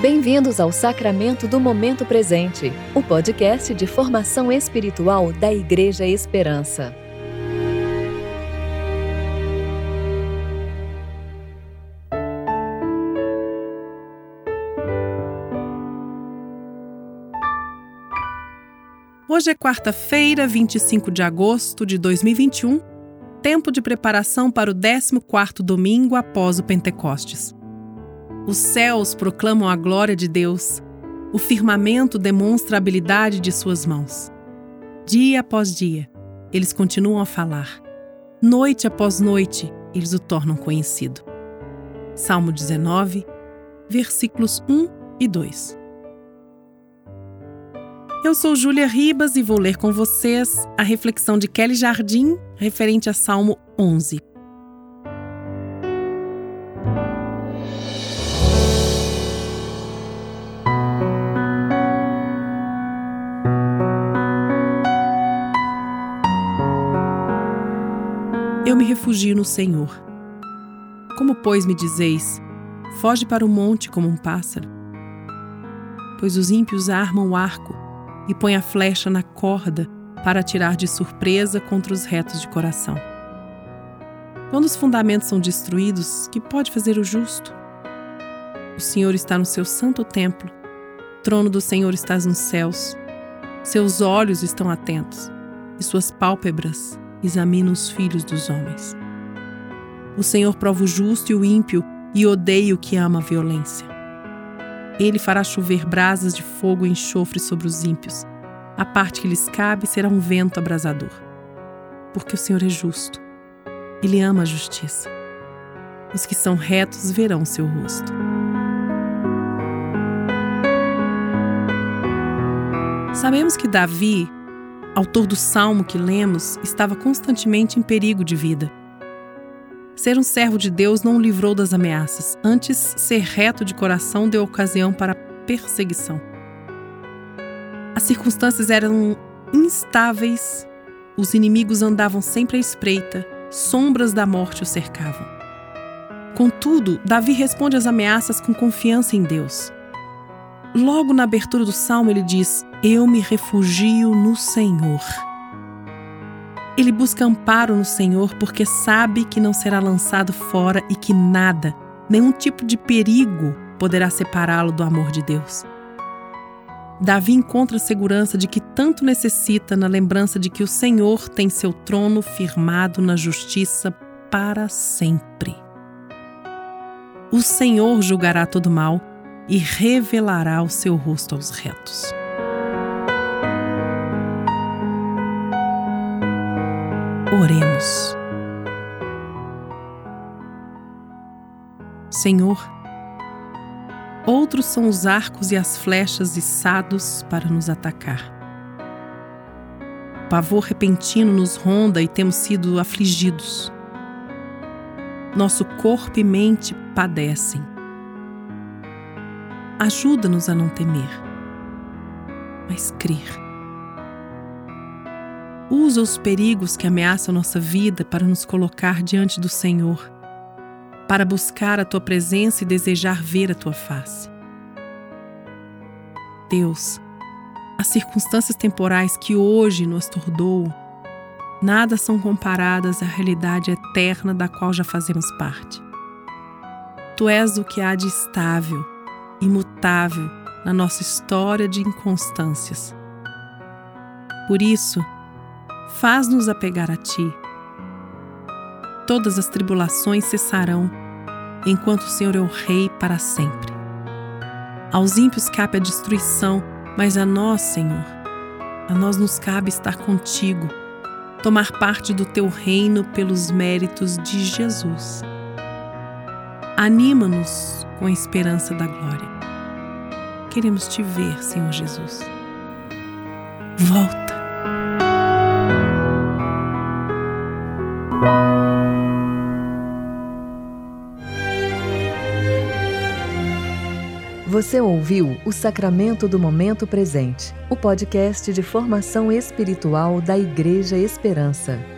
Bem-vindos ao Sacramento do Momento Presente, o podcast de formação espiritual da Igreja Esperança. Hoje é quarta-feira, 25 de agosto de 2021, tempo de preparação para o 14º domingo após o Pentecostes. Os céus proclamam a glória de Deus, o firmamento demonstra a habilidade de suas mãos. Dia após dia, eles continuam a falar. Noite após noite, eles o tornam conhecido. Salmo 19, versículos 1 e 2. Eu sou Júlia Ribas e vou ler com vocês a reflexão de Kelly Jardim referente a Salmo 11. Eu me refugio no Senhor. Como, pois, me dizeis, foge para o monte como um pássaro? Pois os ímpios armam o arco e põe a flecha na corda para atirar de surpresa contra os retos de coração. Quando os fundamentos são destruídos, que pode fazer o justo? O Senhor está no seu santo templo, o trono do Senhor está nos céus. Seus olhos estão atentos e suas pálpebras examinam os filhos dos homens. O Senhor prova o justo e o ímpio e odeia o que ama a violência. Ele fará chover brasas de fogo e enxofre sobre os ímpios. A parte que lhes cabe será um vento abrasador. Porque o Senhor é justo. Ele ama a justiça. Os que são retos verão seu rosto. Sabemos que Davi, autor do salmo que lemos, estava constantemente em perigo de vida. Ser um servo de Deus não o livrou das ameaças, antes, ser reto de coração deu ocasião para perseguição. As circunstâncias eram instáveis, os inimigos andavam sempre à espreita, sombras da morte o cercavam. Contudo, Davi responde às ameaças com confiança em Deus. Logo na abertura do salmo, ele diz: Eu me refugio no Senhor. Ele busca amparo no Senhor porque sabe que não será lançado fora e que nada, nenhum tipo de perigo, poderá separá-lo do amor de Deus. Davi encontra a segurança de que tanto necessita na lembrança de que o Senhor tem seu trono firmado na justiça para sempre. O Senhor julgará todo mal e revelará o seu rosto aos retos. Oremos. Senhor, outros são os arcos e as flechas içados para nos atacar. O pavor repentino nos ronda e temos sido afligidos. Nosso corpo e mente padecem. Ajuda-nos a não temer, mas crer Usa os perigos que ameaçam nossa vida para nos colocar diante do Senhor, para buscar a tua presença e desejar ver a tua face. Deus, as circunstâncias temporais que hoje nos tordoam, nada são comparadas à realidade eterna da qual já fazemos parte. Tu és o que há de estável, imutável na nossa história de inconstâncias. Por isso, faz-nos apegar a ti. Todas as tribulações cessarão, enquanto o Senhor é o Rei para sempre. Aos ímpios cabe a destruição, mas a nós, Senhor, a nós nos cabe estar contigo, tomar parte do teu reino pelos méritos de Jesus. Anima-nos com a esperança da glória. Queremos te ver, Senhor Jesus. Volta. Você ouviu o Sacramento do Momento Presente, o podcast de formação espiritual da Igreja Esperança.